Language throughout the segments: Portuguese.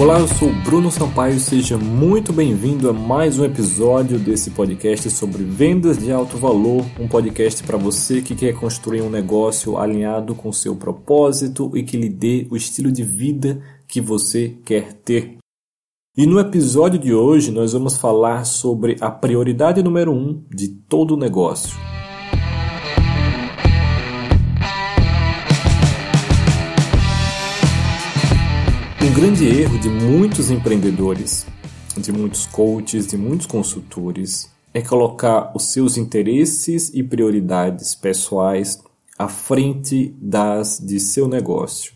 Olá, eu sou Bruno Sampaio, seja muito bem-vindo a mais um episódio desse podcast sobre vendas de alto valor, um podcast para você que quer construir um negócio alinhado com seu propósito e que lhe dê o estilo de vida que você quer ter. E no episódio de hoje nós vamos falar sobre a prioridade número um de todo negócio. Um grande erro de muitos empreendedores, de muitos coaches, de muitos consultores é colocar os seus interesses e prioridades pessoais à frente das de seu negócio.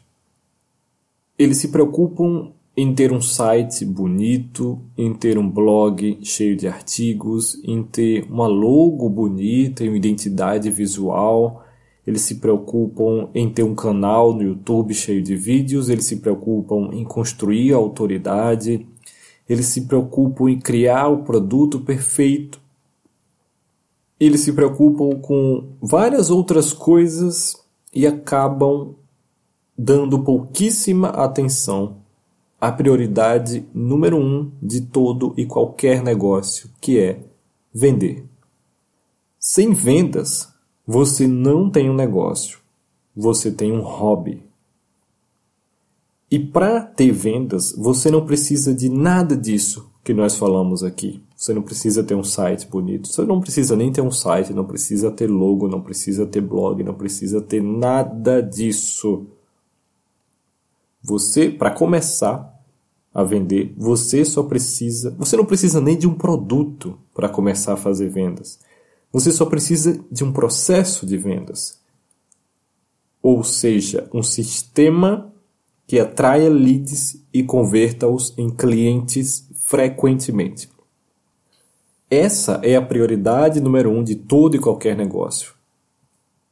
Eles se preocupam em ter um site bonito, em ter um blog cheio de artigos, em ter uma logo bonita e uma identidade visual, eles se preocupam em ter um canal no YouTube cheio de vídeos, eles se preocupam em construir a autoridade, eles se preocupam em criar o produto perfeito, eles se preocupam com várias outras coisas e acabam dando pouquíssima atenção à prioridade número um de todo e qualquer negócio, que é vender. Sem vendas, você não tem um negócio, você tem um hobby. E para ter vendas, você não precisa de nada disso que nós falamos aqui. Você não precisa ter um site bonito, você não precisa nem ter um site, não precisa ter logo, não precisa ter blog, não precisa ter nada disso. Você, para começar a vender, você só precisa, você não precisa nem de um produto para começar a fazer vendas. Você só precisa de um processo de vendas. Ou seja, um sistema que atraia leads e converta-os em clientes frequentemente. Essa é a prioridade número um de todo e qualquer negócio.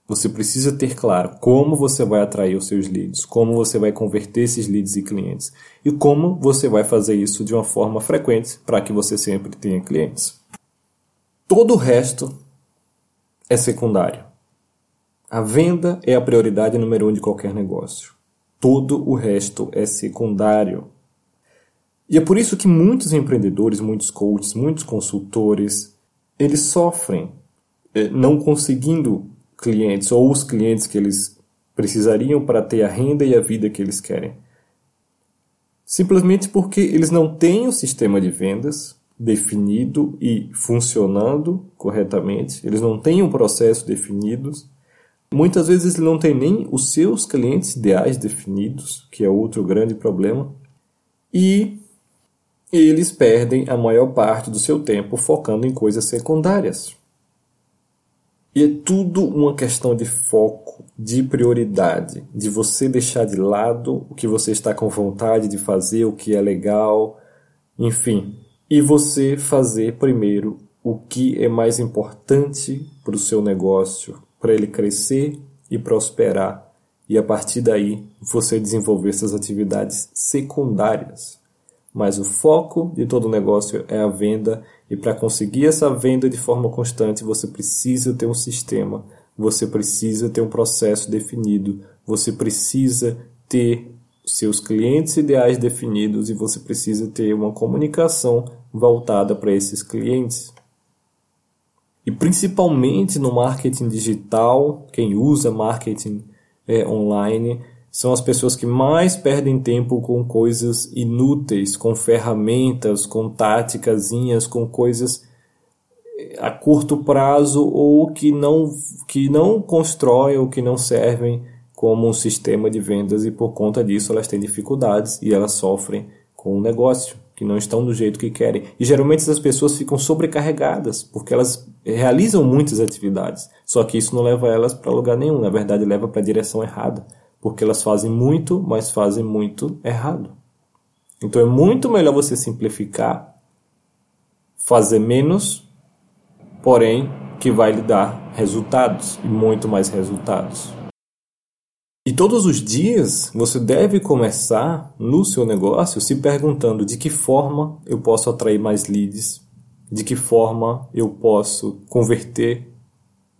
Você precisa ter claro como você vai atrair os seus leads, como você vai converter esses leads em clientes e como você vai fazer isso de uma forma frequente para que você sempre tenha clientes. Todo o resto é secundário. A venda é a prioridade número um de qualquer negócio. Todo o resto é secundário. E é por isso que muitos empreendedores, muitos coaches, muitos consultores, eles sofrem eh, não conseguindo clientes ou os clientes que eles precisariam para ter a renda e a vida que eles querem. Simplesmente porque eles não têm o sistema de vendas, definido e funcionando corretamente, eles não têm um processo definido. Muitas vezes eles não têm nem os seus clientes ideais definidos, que é outro grande problema. E eles perdem a maior parte do seu tempo focando em coisas secundárias. E é tudo uma questão de foco, de prioridade, de você deixar de lado o que você está com vontade de fazer, o que é legal, enfim, e você fazer primeiro o que é mais importante para o seu negócio, para ele crescer e prosperar, e a partir daí você desenvolver essas atividades secundárias. Mas o foco de todo negócio é a venda, e para conseguir essa venda de forma constante, você precisa ter um sistema, você precisa ter um processo definido, você precisa ter seus clientes ideais definidos. E você precisa ter uma comunicação voltada para esses clientes. E principalmente no marketing digital, quem usa marketing é, online são as pessoas que mais perdem tempo com coisas inúteis, com ferramentas, com táticas, com coisas é, a curto prazo ou que não, que não constroem ou que não servem como um sistema de vendas e por conta disso elas têm dificuldades e elas sofrem com o negócio que não estão do jeito que querem. E geralmente essas pessoas ficam sobrecarregadas, porque elas realizam muitas atividades. Só que isso não leva elas para lugar nenhum, na verdade leva para a direção errada, porque elas fazem muito, mas fazem muito errado. Então é muito melhor você simplificar, fazer menos, porém que vai lhe dar resultados e muito mais resultados. E todos os dias você deve começar no seu negócio se perguntando de que forma eu posso atrair mais leads, de que forma eu posso converter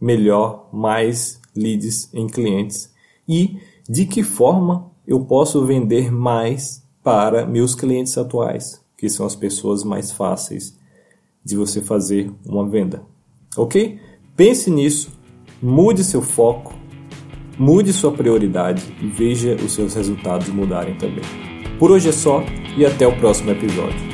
melhor mais leads em clientes e de que forma eu posso vender mais para meus clientes atuais, que são as pessoas mais fáceis de você fazer uma venda. Ok? Pense nisso, mude seu foco, mude sua prioridade e veja os seus resultados mudarem também. Por hoje é só e até o próximo episódio.